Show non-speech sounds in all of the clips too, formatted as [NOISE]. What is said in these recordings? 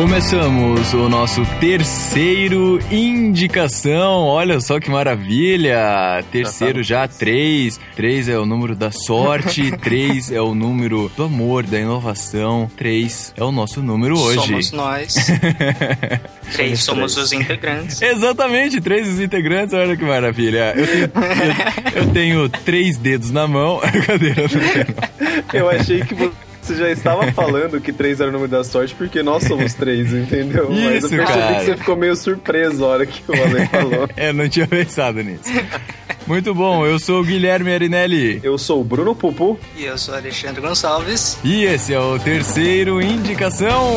Começamos o nosso terceiro indicação. Olha só que maravilha! Terceiro já, três. Três é o número da sorte, [LAUGHS] três é o número do amor, da inovação. Três é o nosso número hoje. Somos nós. [LAUGHS] três somos os integrantes. Exatamente, três os integrantes. Olha que maravilha. Eu tenho, eu, eu tenho três dedos na mão. [LAUGHS] Cadeira, Eu achei que você já estava [LAUGHS] falando que três era o número da sorte porque nós somos três, entendeu? Isso, Mas eu percebi cara. que você ficou meio surpreso a hora que o Ale falou. [LAUGHS] é, não tinha pensado nisso. Muito bom, eu sou o Guilherme Arinelli. Eu sou o Bruno Pupu. E eu sou Alexandre Gonçalves. E esse é o terceiro Indicação.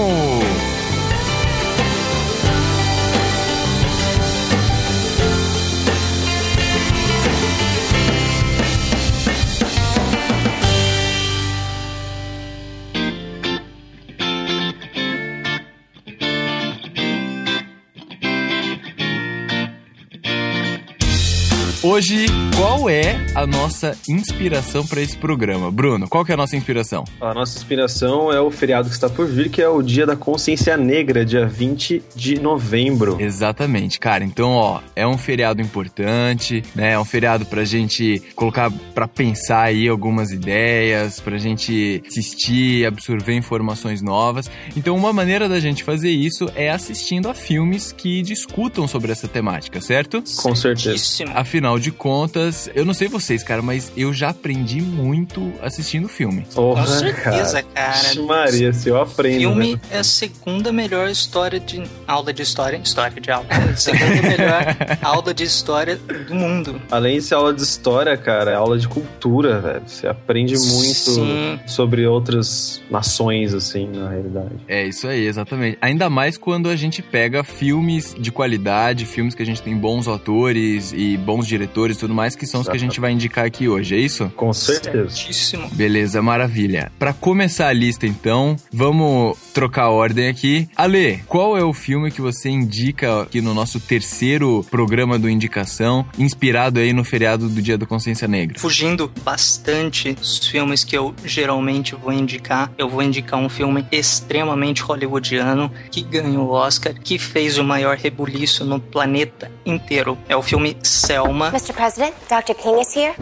Hoje, qual é a nossa inspiração para esse programa? Bruno, qual que é a nossa inspiração? A nossa inspiração é o feriado que está por vir, que é o Dia da Consciência Negra, dia 20 de novembro. Exatamente, cara. Então, ó, é um feriado importante, né? É um feriado pra gente colocar pra pensar aí algumas ideias, pra gente assistir, absorver informações novas. Então, uma maneira da gente fazer isso é assistindo a filmes que discutam sobre essa temática, certo? Com certeza. Afinal de contas, eu não sei vocês, cara, mas eu já aprendi muito assistindo filme. Porra, Com certeza, cara. Vixe Maria, se eu aprendo. Filme né? é a segunda melhor história de. aula de história. História de aula. segunda melhor [LAUGHS] aula de história do mundo. Além de ser aula de história, cara, é aula de cultura, velho. Você aprende muito Sim. sobre outras nações, assim, na realidade. É isso aí, exatamente. Ainda mais quando a gente pega filmes de qualidade, filmes que a gente tem bons atores e bons diretores e tudo mais, que são os que a gente vai indicar aqui hoje, é isso? Com certeza. Certíssimo. Beleza, maravilha. Pra começar a lista, então, vamos trocar a ordem aqui. Ale, qual é o filme que você indica aqui no nosso terceiro programa do Indicação, inspirado aí no feriado do Dia da Consciência Negra? Fugindo bastante dos filmes que eu geralmente vou indicar, eu vou indicar um filme extremamente hollywoodiano que ganhou o Oscar, que fez o maior rebuliço no planeta inteiro. É o filme Selma. Mr. President, Dr. King is here.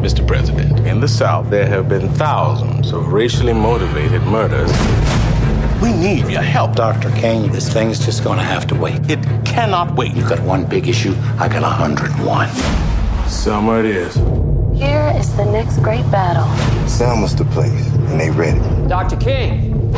Mr. President, in the South, there have been thousands of racially motivated murders. We need your help. Dr. King, this thing's just gonna have to wait. It cannot wait. You got one big issue, I got a hundred and one. Summer it is. Here is the next great battle. Selma's the place, and they ready. Dr. King!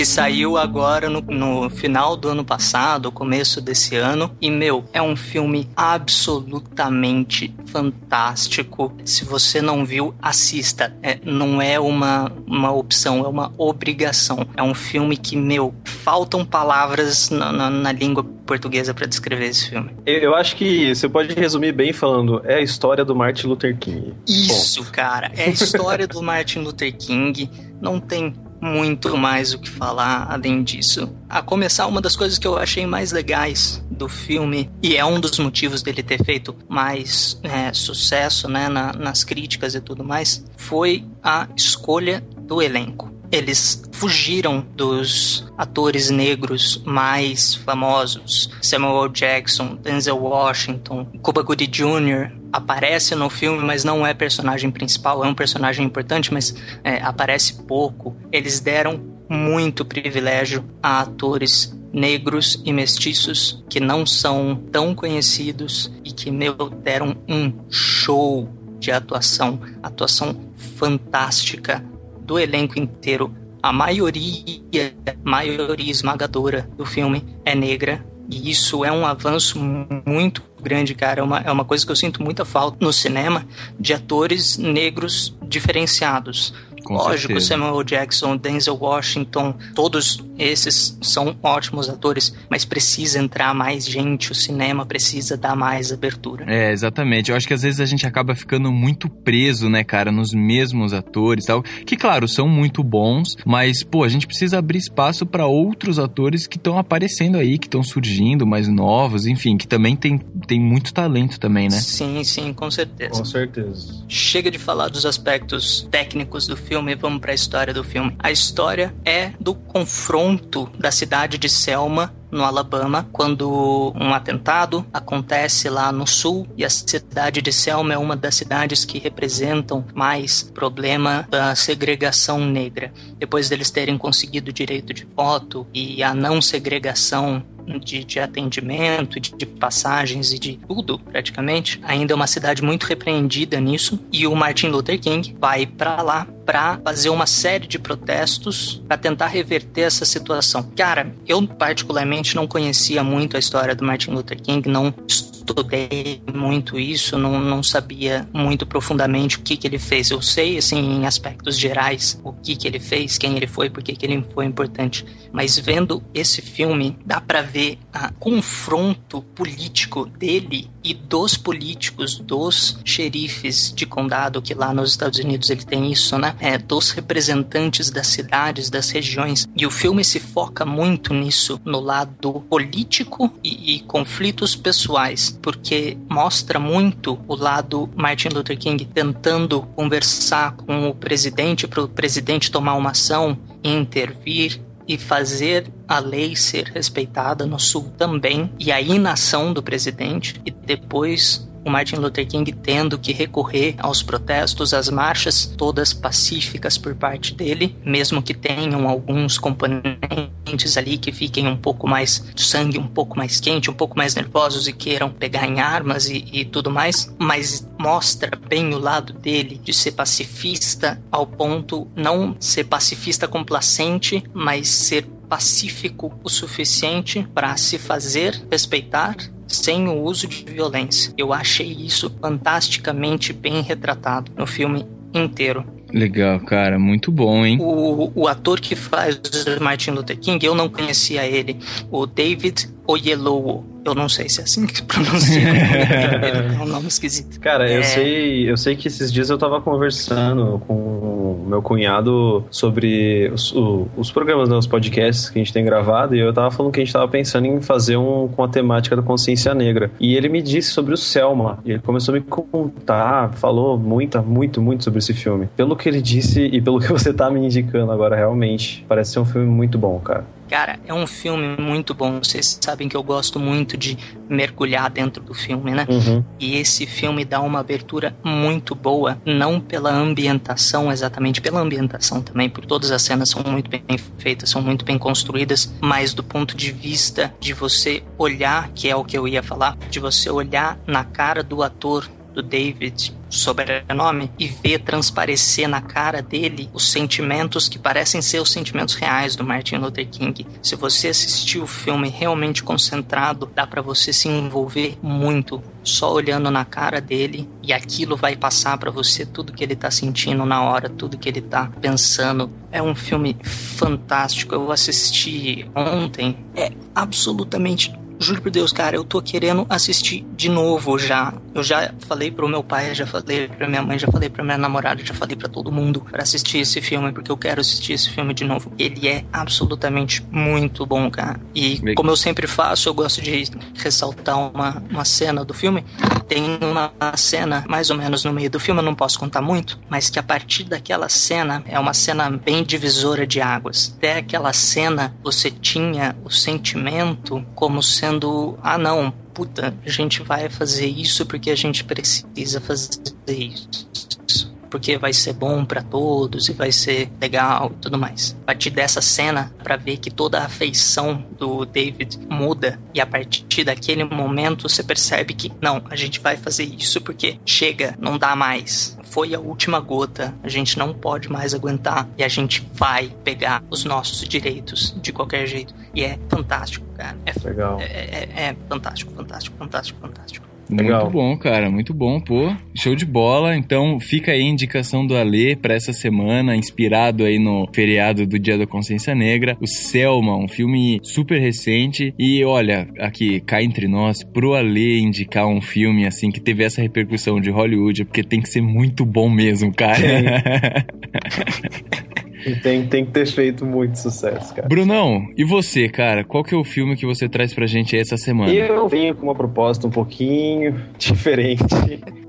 Que saiu agora no, no final do ano passado, começo desse ano. E, meu, é um filme absolutamente fantástico. Se você não viu, assista. É, não é uma, uma opção, é uma obrigação. É um filme que, meu, faltam palavras na, na, na língua portuguesa para descrever esse filme. Eu eu acho que você pode resumir bem falando, é a história do Martin Luther King. Isso, cara. É a história do Martin Luther King. Não tem muito mais o que falar além disso. A começar, uma das coisas que eu achei mais legais do filme, e é um dos motivos dele ter feito mais é, sucesso né, na- nas críticas e tudo mais, foi a escolha do elenco. Eles fugiram dos atores negros mais famosos. Samuel. Jackson, Denzel Washington, Cuba Gooding Jr. aparece no filme, mas não é personagem principal. É um personagem importante, mas é, aparece pouco. Eles deram muito privilégio a atores negros e mestiços que não são tão conhecidos e que, meu, deram um show de atuação. Atuação fantástica do elenco inteiro. A maioria, maioria esmagadora do filme é negra. E isso é um avanço muito grande, cara. É uma, é uma coisa que eu sinto muita falta no cinema de atores negros diferenciados. Com Lógico, certeza. Samuel Jackson, Denzel Washington, todos esses são ótimos atores, mas precisa entrar mais gente, o cinema precisa dar mais abertura. É, exatamente. Eu acho que às vezes a gente acaba ficando muito preso, né, cara, nos mesmos atores e tal. Que, claro, são muito bons, mas, pô, a gente precisa abrir espaço para outros atores que estão aparecendo aí, que estão surgindo, mais novos, enfim, que também tem, tem muito talento também, né? Sim, sim, com certeza. Com certeza. Chega de falar dos aspectos técnicos do filme, vamos para a história do filme. A história é do confronto da cidade de Selma no Alabama, quando um atentado acontece lá no sul e a cidade de Selma é uma das cidades que representam mais problema da segregação negra. Depois deles terem conseguido o direito de voto e a não segregação de, de atendimento, de, de, passagens e de tudo, praticamente. Ainda é uma cidade muito repreendida nisso. E o Martin Luther King vai para lá para fazer uma série de protestos para tentar reverter essa situação. Cara, eu particularmente não conhecia muito a história do Martin Luther King, não estudei muito isso, não, não sabia muito profundamente o que, que ele fez. Eu sei, assim, em aspectos gerais, o que, que ele fez, quem ele foi, por que, que ele foi importante. Mas vendo esse filme, dá para ver o confronto político dele e dos políticos, dos xerifes de condado, que lá nos Estados Unidos ele tem isso, né? É, dos representantes das cidades, das regiões. E o filme se foca muito nisso, no lado político e, e conflitos pessoais, porque mostra muito o lado Martin Luther King tentando conversar com o presidente para o presidente tomar uma ação e intervir e fazer a lei ser respeitada no Sul também, e a inação do presidente, e depois o Martin Luther King tendo que recorrer aos protestos, às marchas, todas pacíficas por parte dele, mesmo que tenham alguns componentes ali que fiquem um pouco mais sangue, um pouco mais quente, um pouco mais nervosos e queiram pegar em armas e, e tudo mais, mas mostra bem o lado dele de ser pacifista ao ponto não ser pacifista complacente, mas ser pacífico o suficiente para se fazer respeitar sem o uso de violência. Eu achei isso fantasticamente bem retratado no filme inteiro. Legal, cara, muito bom, hein? O, o ator que faz o Martin Luther King, eu não conhecia ele, o David Oyelowo. Eu não sei se é assim que se pronuncia. [LAUGHS] é um nome esquisito. Cara, é... eu sei, eu sei que esses dias eu tava conversando com o meu cunhado sobre os, o, os programas, né, os podcasts que a gente tem gravado, e eu tava falando que a gente tava pensando em fazer um com a temática da consciência negra. E ele me disse sobre o Selma. E ele começou a me contar, falou muito, muito, muito sobre esse filme. Pelo que ele disse e pelo que [LAUGHS] você tá me indicando agora, realmente, parece ser um filme muito bom, cara. Cara, é um filme muito bom. Vocês sabem que eu gosto muito de mergulhar dentro do filme, né? Uhum. E esse filme dá uma abertura muito boa, não pela ambientação, exatamente pela ambientação também, porque todas as cenas são muito bem feitas, são muito bem construídas, mas do ponto de vista de você olhar, que é o que eu ia falar, de você olhar na cara do ator do David sobrenome e ver transparecer na cara dele os sentimentos que parecem ser os sentimentos reais do Martin Luther King. Se você assistir o filme realmente concentrado, dá para você se envolver muito só olhando na cara dele e aquilo vai passar para você tudo que ele tá sentindo na hora, tudo que ele tá pensando. É um filme fantástico. Eu assisti ontem. É absolutamente juro por Deus, cara, eu tô querendo assistir de novo já. Eu já falei pro meu pai, já falei pra minha mãe, já falei pra minha namorada, já falei pra todo mundo para assistir esse filme, porque eu quero assistir esse filme de novo. Ele é absolutamente muito bom, cara. E como eu sempre faço, eu gosto de ressaltar uma, uma cena do filme. Tem uma cena, mais ou menos no meio do filme, eu não posso contar muito, mas que a partir daquela cena, é uma cena bem divisora de águas. Até aquela cena, você tinha o sentimento como sendo ah não, puta, a gente vai fazer isso porque a gente precisa fazer isso. Porque vai ser bom para todos e vai ser legal e tudo mais. A partir dessa cena, para ver que toda a afeição do David muda, e a partir daquele momento você percebe que não, a gente vai fazer isso porque chega, não dá mais foi a última gota, a gente não pode mais aguentar e a gente vai pegar os nossos direitos de qualquer jeito. E é fantástico, cara. É, Legal. É, é, é fantástico, fantástico, fantástico, fantástico. Legal. Muito bom, cara, muito bom, pô. Show de bola. Então fica aí a indicação do Alê pra essa semana, inspirado aí no feriado do Dia da Consciência Negra. O Selma, um filme super recente. E olha, aqui, cá entre nós, pro Alê indicar um filme assim que teve essa repercussão de Hollywood, é porque tem que ser muito bom mesmo, cara. [LAUGHS] E tem, tem que ter feito muito sucesso, cara. Brunão, e você, cara? Qual que é o filme que você traz pra gente aí essa semana? Eu venho com uma proposta um pouquinho [LAUGHS] diferente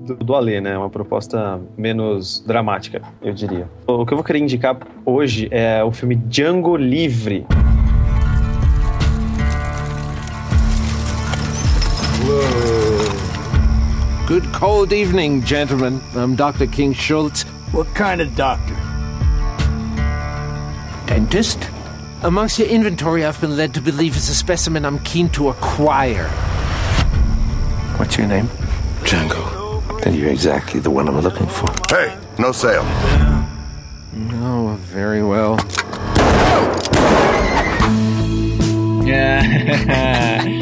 do, do Alê, né? Uma proposta menos dramática, eu diria. O que eu vou querer indicar hoje é o filme Django Livre. Good cold evening, gentlemen. I'm Dr. King Schultz. What kind of doctor? Dentist? Amongst your inventory, I've been led to believe is a specimen I'm keen to acquire. What's your name? Django. Then you're exactly the one I'm looking for. Hey, no sale. No, very well.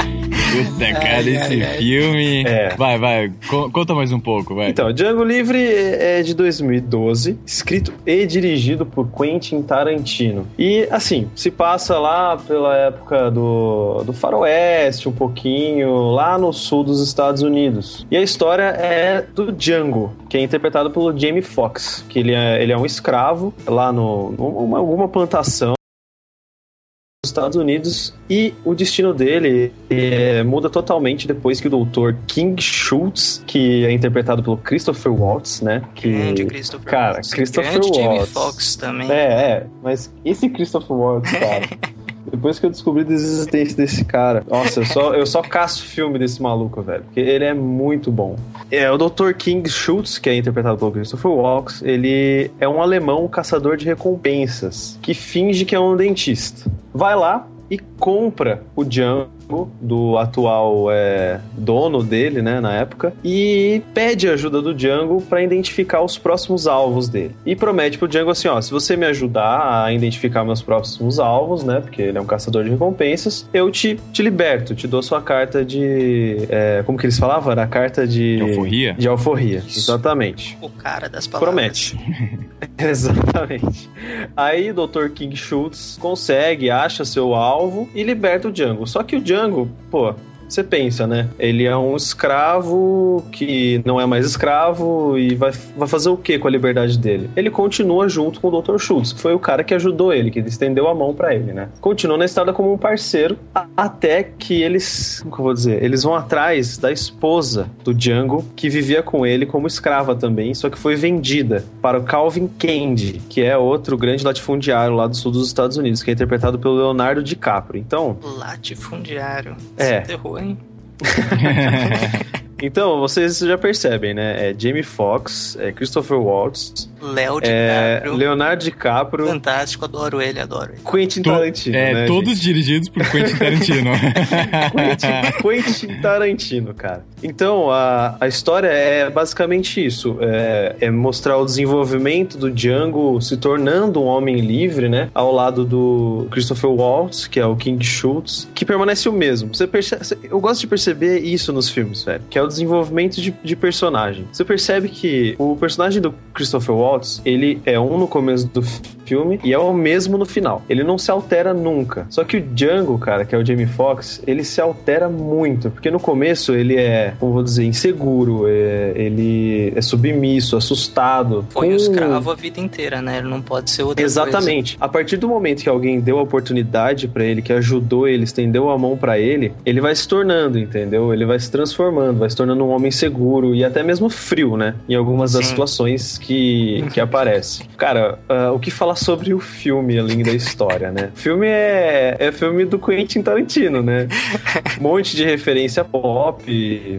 [LAUGHS] Puta, cara, esse filme. É. Vai, vai, co- conta mais um pouco, vai. Então, Django Livre é de 2012, escrito e dirigido por Quentin Tarantino. E, assim, se passa lá pela época do, do faroeste, um pouquinho, lá no sul dos Estados Unidos. E a história é do Django, que é interpretado pelo Jamie Foxx, que ele é, ele é um escravo lá no, numa alguma plantação Estados Unidos e o destino dele é, muda totalmente depois que o doutor King Schultz, que é interpretado pelo Christopher Waltz, né? Que, Grande Christopher cara, Waltz. Christopher Grande Jamie Waltz. Foxx também. É, é, mas esse Christopher Waltz, cara. [LAUGHS] Depois que eu descobri da existência desse cara, nossa, eu só, eu só caço filme desse maluco, velho. Porque ele é muito bom. É, o Dr. King Schultz, que é interpretado pelo Christopher Waltz, ele é um alemão caçador de recompensas que finge que é um dentista. Vai lá e compra o Django do atual é, dono dele, né, na época, e pede a ajuda do Django para identificar os próximos alvos dele. E promete pro Django assim, ó, se você me ajudar a identificar meus próximos alvos, né, porque ele é um caçador de recompensas, eu te, te liberto, te dou sua carta de, é, como que eles falavam? Era a carta de... De alforria? De alforria, exatamente. O cara das palavras. Promete. [LAUGHS] Exatamente. Aí o Dr. King Schultz consegue, acha seu alvo e liberta o Django. Só que o Django, pô, você pensa, né? Ele é um escravo que não é mais escravo e vai, vai fazer o que com a liberdade dele? Ele continua junto com o Dr. Schultz, que foi o cara que ajudou ele, que estendeu a mão pra ele, né? Continua na estrada como um parceiro até que eles, como que eu vou dizer? Eles vão atrás da esposa do Django, que vivia com ele como escrava também, só que foi vendida para o Calvin Candy, que é outro grande latifundiário lá do sul dos Estados Unidos, que é interpretado pelo Leonardo DiCaprio. Então, Latifundiário. É. Errou, hein? [LAUGHS] Então, vocês já percebem, né? É Jamie Foxx, é Christopher Waltz, Léo é. Leonardo DiCaprio, Fantástico, adoro ele, adoro ele. Quentin To- Tarantino, é, né, todos dirigidos por Quentin Tarantino. [LAUGHS] Quentin, Quentin Tarantino, cara. Então, a, a história é basicamente isso. É, é mostrar o desenvolvimento do Django se tornando um homem livre, né? Ao lado do Christopher Waltz, que é o King Schultz, que permanece o mesmo. Você percebe, eu gosto de perceber isso nos filmes, velho. Que é o desenvolvimento de, de personagem. Você percebe que o personagem do Christopher Waltz, ele é um no começo do filme e é o mesmo no final. Ele não se altera nunca. Só que o Django, cara, que é o Jamie Foxx, ele se altera muito, porque no começo ele é, como vou dizer, inseguro, é- ele é submisso, assustado. Foi com- escravo a vida inteira, né? Ele não pode ser outra Exatamente. A partir do momento que alguém deu a oportunidade pra ele, que ajudou ele, estendeu a mão pra ele, ele vai se tornando, entendeu? Ele vai se transformando, vai se tornando um homem seguro e até mesmo frio, né? Em algumas das Sim. situações que, que aparece. Cara, ah, o que falar sobre o filme além da história, né? O filme é, é filme do Quentin Tarantino, né? Um [LAUGHS] monte de referência pop,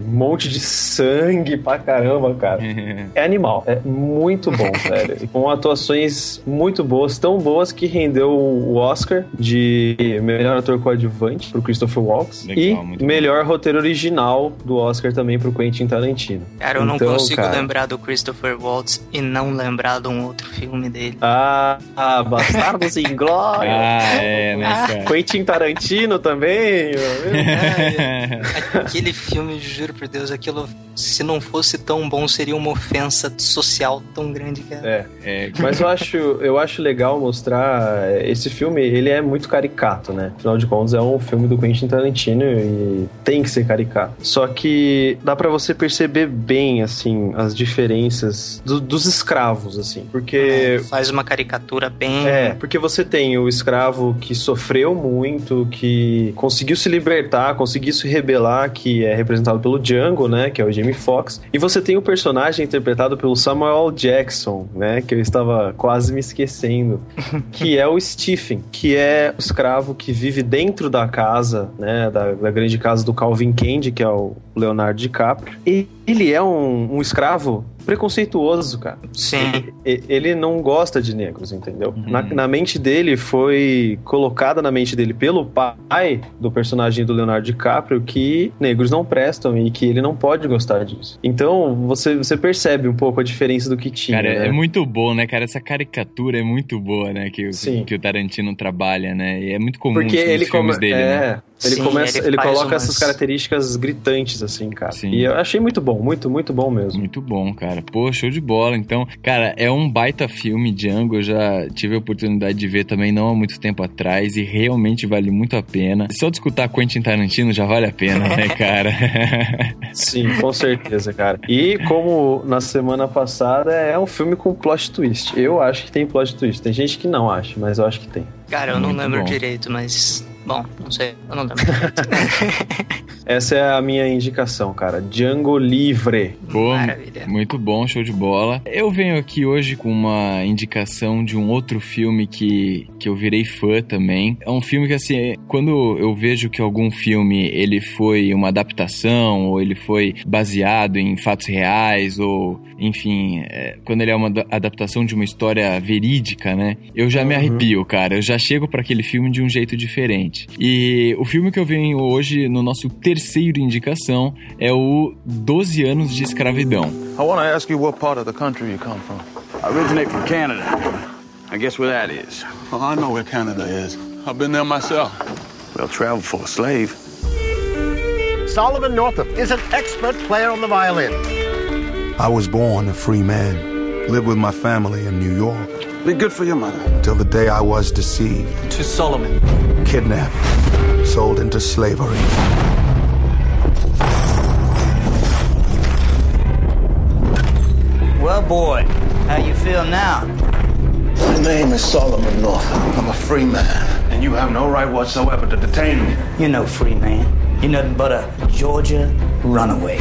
um monte de sangue pra caramba, cara. [LAUGHS] É animal. É muito bom, [LAUGHS] velho. E Com atuações muito boas, tão boas que rendeu o Oscar de melhor ator coadjuvante pro Christopher Waltz Legal, e muito bom. melhor roteiro original do Oscar também pro Quentin Tarantino. Cara, eu não Então, consigo cara, lembrar do Christopher Waltz e não lembrar de um outro filme dele. Ah, Ah, Bastardos em Glória. [LAUGHS] Ah, é, né, cara? Quentin Tarantino também. [LAUGHS] Aquele filme, juro por Deus, aquilo, se não fosse tão bom, seria uma ofensa social tão grande, cara. É. É, Mas eu acho, eu acho legal mostrar. é, Esse filme, ele é muito caricato, né? Afinal de contas, é um filme do Quentin Tarantino e tem que ser caricato. Só que dá pra você perceber bem, assim, as diferenças do- dos escravos, assim. Porque Faz uma caricatura bem. é, porque você tem o escravo que sofreu muito, que conseguiu se libertar, conseguiu se rebelar, que é representado pelo Django, né, que é o Jamie Foxx. E você tem o personagem interpretado pelo Samuel Jackson, né, que eu estava quase me esquecendo, [LAUGHS] que é o Stephen, que é o escravo que vive dentro da casa, né, da, da grande casa do Calvin Candy, que é o Leonardo DiCaprio. E ele é um, um escravo preconceituoso, cara. Sim. E- Ele não gosta de negros, entendeu? Uhum. Na, na mente dele foi colocada na mente dele pelo pai do personagem do Leonardo DiCaprio que negros não prestam e que ele não pode gostar disso. Então você, você percebe um pouco a diferença do que tinha. Cara, né? é muito bom, né, cara? Essa caricatura é muito boa, né? Que, o- Sim. que o Tarantino trabalha, né? E é muito comum Porque nos ele, filmes come- dele, é, né? Ele Sim, começa, ele ele, coloca umas- essas características gritantes assim, cara. Sim. E eu achei muito bom, muito, muito bom mesmo. Muito bom, cara. Pô, show de bola. Então, cara, é um baita filme, Django. Eu já tive a oportunidade de ver também não há muito tempo atrás e realmente vale muito a pena. Só de escutar Quentin Tarantino já vale a pena, né, [LAUGHS] cara? Sim, com certeza, cara. E como na semana passada é um filme com plot twist. Eu acho que tem plot twist. Tem gente que não acha, mas eu acho que tem. Cara, eu não Muito lembro bom. direito, mas. Bom, não sei. Eu não lembro. [LAUGHS] Essa é a minha indicação, cara. Django Livre. Pô, Maravilha. muito bom, show de bola. Eu venho aqui hoje com uma indicação de um outro filme que, que eu virei fã também. É um filme que, assim, quando eu vejo que algum filme ele foi uma adaptação, ou ele foi baseado em fatos reais, ou, enfim, é, quando ele é uma da- adaptação de uma história verídica, né? Eu já me arrepio, cara. Eu já chego para aquele filme de um jeito diferente. E o filme que eu venho hoje no nosso terceiro indicação é o 12 anos de escravidão. I want to ask you what part of the country you come from. I originate from Canada. I guess where that is. Oh, I know where Canada is. I've been there myself. Well, travel for a slave. Solomon Northup is an expert player on the violin. I was born a free man. Lived with my family in New York. Be good for your mother. Till the day I was deceived, To Solomon. kidnapped, sold into slavery. Well, boy, how you feel now? My name is Solomon Northup. I'm a free man, and you have no right whatsoever to detain me. You're no free man. You're nothing but a Georgia runaway.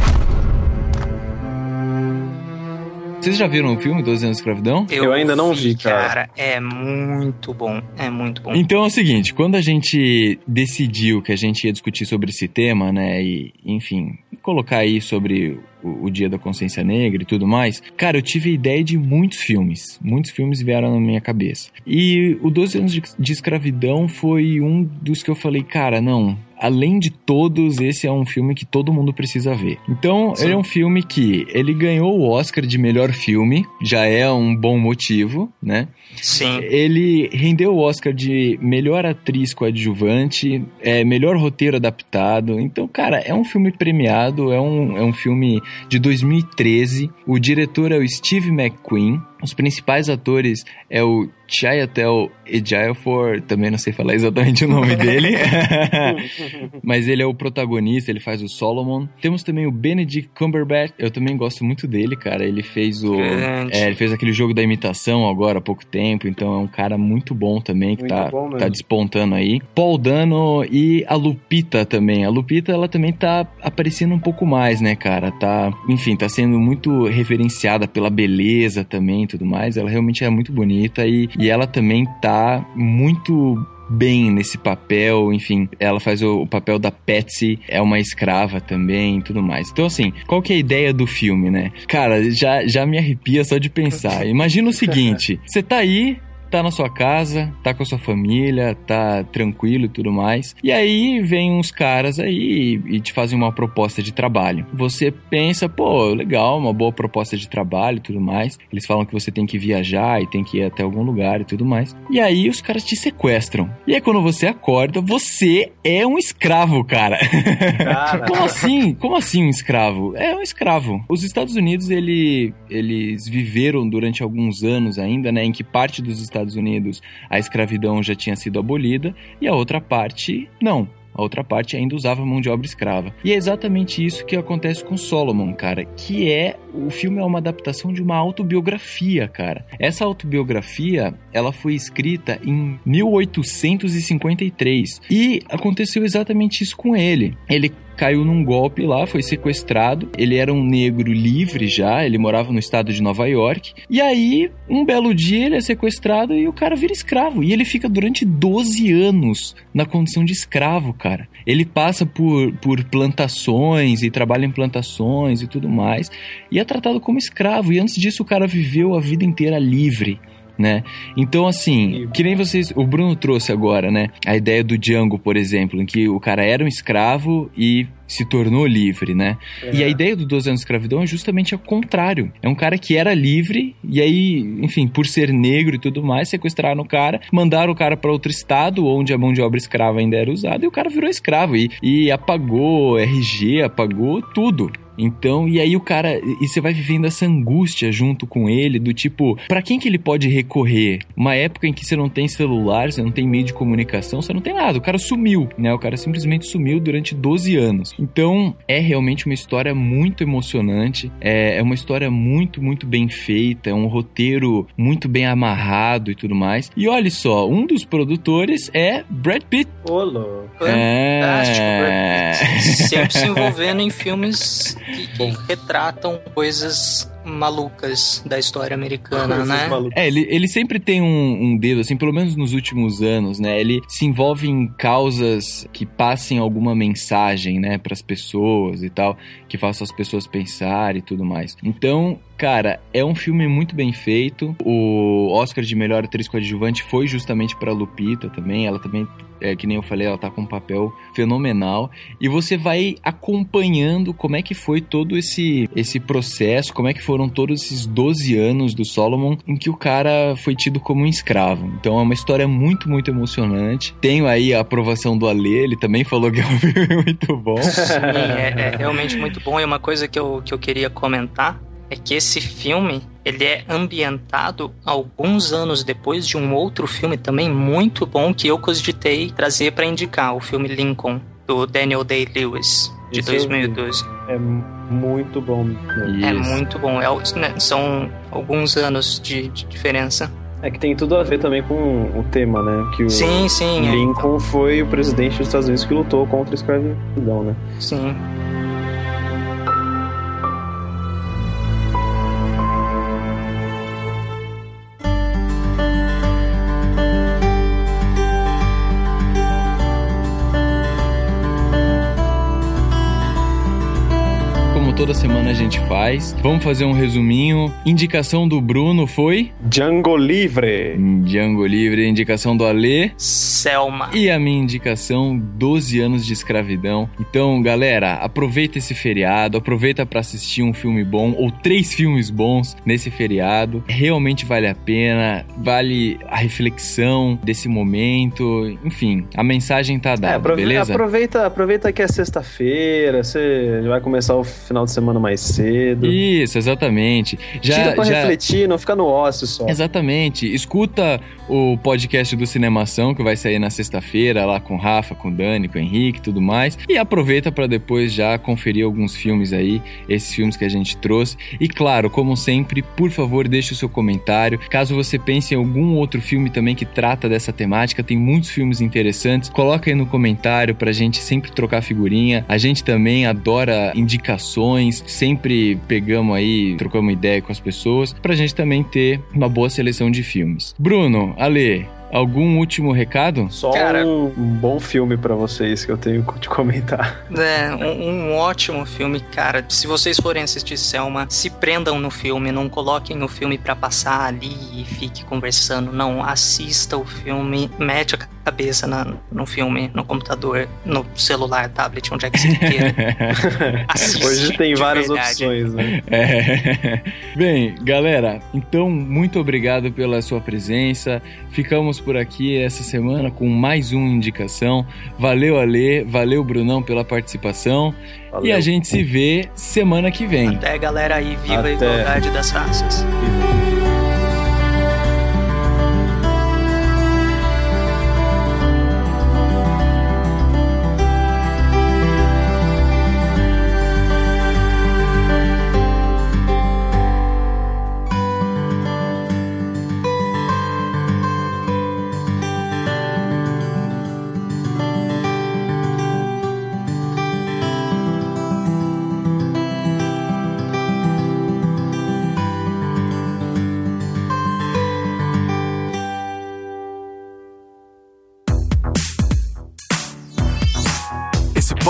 Vocês já viram o filme 12 anos de escravidão? Eu ainda não vi, cara. Cara, é muito bom. É muito bom. Então é o seguinte, quando a gente decidiu que a gente ia discutir sobre esse tema, né, e enfim, colocar aí sobre o, o Dia da Consciência Negra e tudo mais, cara, eu tive a ideia de muitos filmes. Muitos filmes vieram na minha cabeça. E o 12 anos de, de escravidão foi um dos que eu falei, cara, não. Além de todos, esse é um filme que todo mundo precisa ver. Então, ele é um filme que ele ganhou o Oscar de melhor filme, já é um bom motivo, né? Sim. Ele rendeu o Oscar de melhor atriz coadjuvante, é, melhor roteiro adaptado. Então, cara, é um filme premiado, é um, é um filme de 2013. O diretor é o Steve McQueen. Os principais atores é o Chiatel Ejiofor, também não sei falar exatamente o nome dele, [LAUGHS] [LAUGHS] mas ele é o protagonista, ele faz o Solomon. Temos também o Benedict Cumberbatch, eu também gosto muito dele, cara. Ele fez o, é, ele fez aquele jogo da imitação agora há pouco tempo, então é um cara muito bom também que Muito tá, bom tá despontando aí. Paul Dano e a Lupita também. A Lupita ela também tá aparecendo um pouco mais, né, cara? Tá, enfim, tá sendo muito referenciada pela beleza também e tudo mais. Ela realmente é muito bonita e, e ela também tá muito bem nesse papel, enfim, ela faz o, o papel da Patsy, é uma escrava também e tudo mais. Então, assim, qual que é a ideia do filme, né? Cara, já, já me arrepia só de pensar. [LAUGHS] Imagina o seguinte, você tá aí tá na sua casa, tá com a sua família, tá tranquilo e tudo mais. E aí vem uns caras aí e te fazem uma proposta de trabalho. Você pensa, pô, legal, uma boa proposta de trabalho e tudo mais. Eles falam que você tem que viajar e tem que ir até algum lugar e tudo mais. E aí os caras te sequestram. E aí quando você acorda, você é um escravo, cara. [LAUGHS] Como assim? Como assim um escravo? É um escravo. Os Estados Unidos, ele, eles viveram durante alguns anos ainda, né, em que parte dos Estados Unidos a escravidão já tinha sido abolida e a outra parte não. A outra parte ainda usava mão de obra escrava. E é exatamente isso que acontece com Solomon, cara, que é o filme é uma adaptação de uma autobiografia, cara. Essa autobiografia, ela foi escrita em 1853 e aconteceu exatamente isso com ele. Ele caiu num golpe lá, foi sequestrado. Ele era um negro livre já, ele morava no estado de Nova York. E aí, um belo dia, ele é sequestrado e o cara vira escravo. E ele fica durante 12 anos na condição de escravo, cara. Ele passa por, por plantações e trabalha em plantações e tudo mais. E é tratado como escravo. E antes disso, o cara viveu a vida inteira livre né? Então, assim, que nem vocês. O Bruno trouxe agora, né? A ideia do Django, por exemplo, em que o cara era um escravo e se tornou livre, né? É. E a ideia do 12 anos de escravidão é justamente o contrário. É um cara que era livre e aí, enfim, por ser negro e tudo mais, sequestraram o cara, mandaram o cara para outro estado onde a mão de obra escrava ainda era usada e o cara virou escravo e, e apagou RG, apagou tudo. Então, e aí o cara, e você vai vivendo essa angústia junto com ele, do tipo, para quem que ele pode recorrer? Uma época em que você não tem celular, você não tem meio de comunicação, você não tem nada. O cara sumiu, né? O cara simplesmente sumiu durante 12 anos. Então, é realmente uma história muito emocionante, é, é uma história muito, muito bem feita, é um roteiro muito bem amarrado e tudo mais. E olha só, um dos produtores é Brad Pitt. Ô, louco. É... Fantástico, Brad Pitt. Sempre se envolvendo em filmes que, que retratam coisas malucas da história americana, né? É, ele, ele sempre tem um, um, dedo, assim, pelo menos nos últimos anos, né? Ele se envolve em causas que passem alguma mensagem, né, para as pessoas e tal, que façam as pessoas pensar e tudo mais. Então, cara, é um filme muito bem feito. O Oscar de melhor atriz coadjuvante foi justamente para Lupita também. Ela também é, que nem eu falei, ela tá com um papel fenomenal. E você vai acompanhando como é que foi todo esse, esse processo, como é que foram todos esses 12 anos do Solomon em que o cara foi tido como um escravo. Então é uma história muito, muito emocionante. Tenho aí a aprovação do Ale, ele também falou que é um filme [LAUGHS] muito bom. Sim, é, é realmente muito bom. E uma coisa que eu, que eu queria comentar é que esse filme ele é ambientado alguns anos depois de um outro filme também muito bom que eu cogitei trazer para indicar, o filme Lincoln, do Daniel Day-Lewis, de Esse 2012. É muito bom. É muito bom. É, né, são alguns anos de, de, diferença. É que tem tudo a ver também com o tema, né? Que o sim, sim. É. Lincoln é. foi o presidente dos Estados Unidos que lutou contra a escravidão, né? Sim. Toda semana a gente faz. Vamos fazer um resuminho. Indicação do Bruno foi? Django Livre. Django Livre. Indicação do Alê? Selma. E a minha indicação, 12 anos de escravidão. Então, galera, aproveita esse feriado, aproveita para assistir um filme bom ou três filmes bons nesse feriado. Realmente vale a pena, vale a reflexão desse momento. Enfim, a mensagem tá dada, é, aproveita, beleza? Aproveita, aproveita que é sexta-feira, você vai começar o final de semana mais cedo. Isso, exatamente. Já, Tira pra já... refletir, não fica no ócio só. Exatamente. Escuta o podcast do Cinemação, que vai sair na sexta-feira, lá com o Rafa, com o Dani, com o Henrique e tudo mais. E aproveita para depois já conferir alguns filmes aí, esses filmes que a gente trouxe. E claro, como sempre, por favor, deixe o seu comentário. Caso você pense em algum outro filme também que trata dessa temática, tem muitos filmes interessantes. Coloca aí no comentário pra gente sempre trocar figurinha. A gente também adora indicações sempre pegamos aí, trocamos ideia com as pessoas, pra gente também ter uma boa seleção de filmes. Bruno, Ale, Algum último recado? Só Cara- um bom filme pra vocês que eu tenho [LAUGHS] que te comentar. É, um, um ótimo filme, cara. Se vocês forem assistir Selma, se prendam no filme, não coloquem o filme pra passar ali e fique conversando. Não, assista o filme, mete a cabeça na- no filme, no computador, no celular, tablet, onde é que você [LAUGHS] queira. Hoje tem várias verdade. opções, né? É. [LAUGHS] Bem, galera, então muito obrigado pela sua presença. Ficamos por aqui essa semana com mais uma indicação. Valeu, Ale, valeu, Brunão, pela participação. E Valeu. a gente se vê semana que vem. Até, galera, aí, viva a Até. igualdade das raças. Esse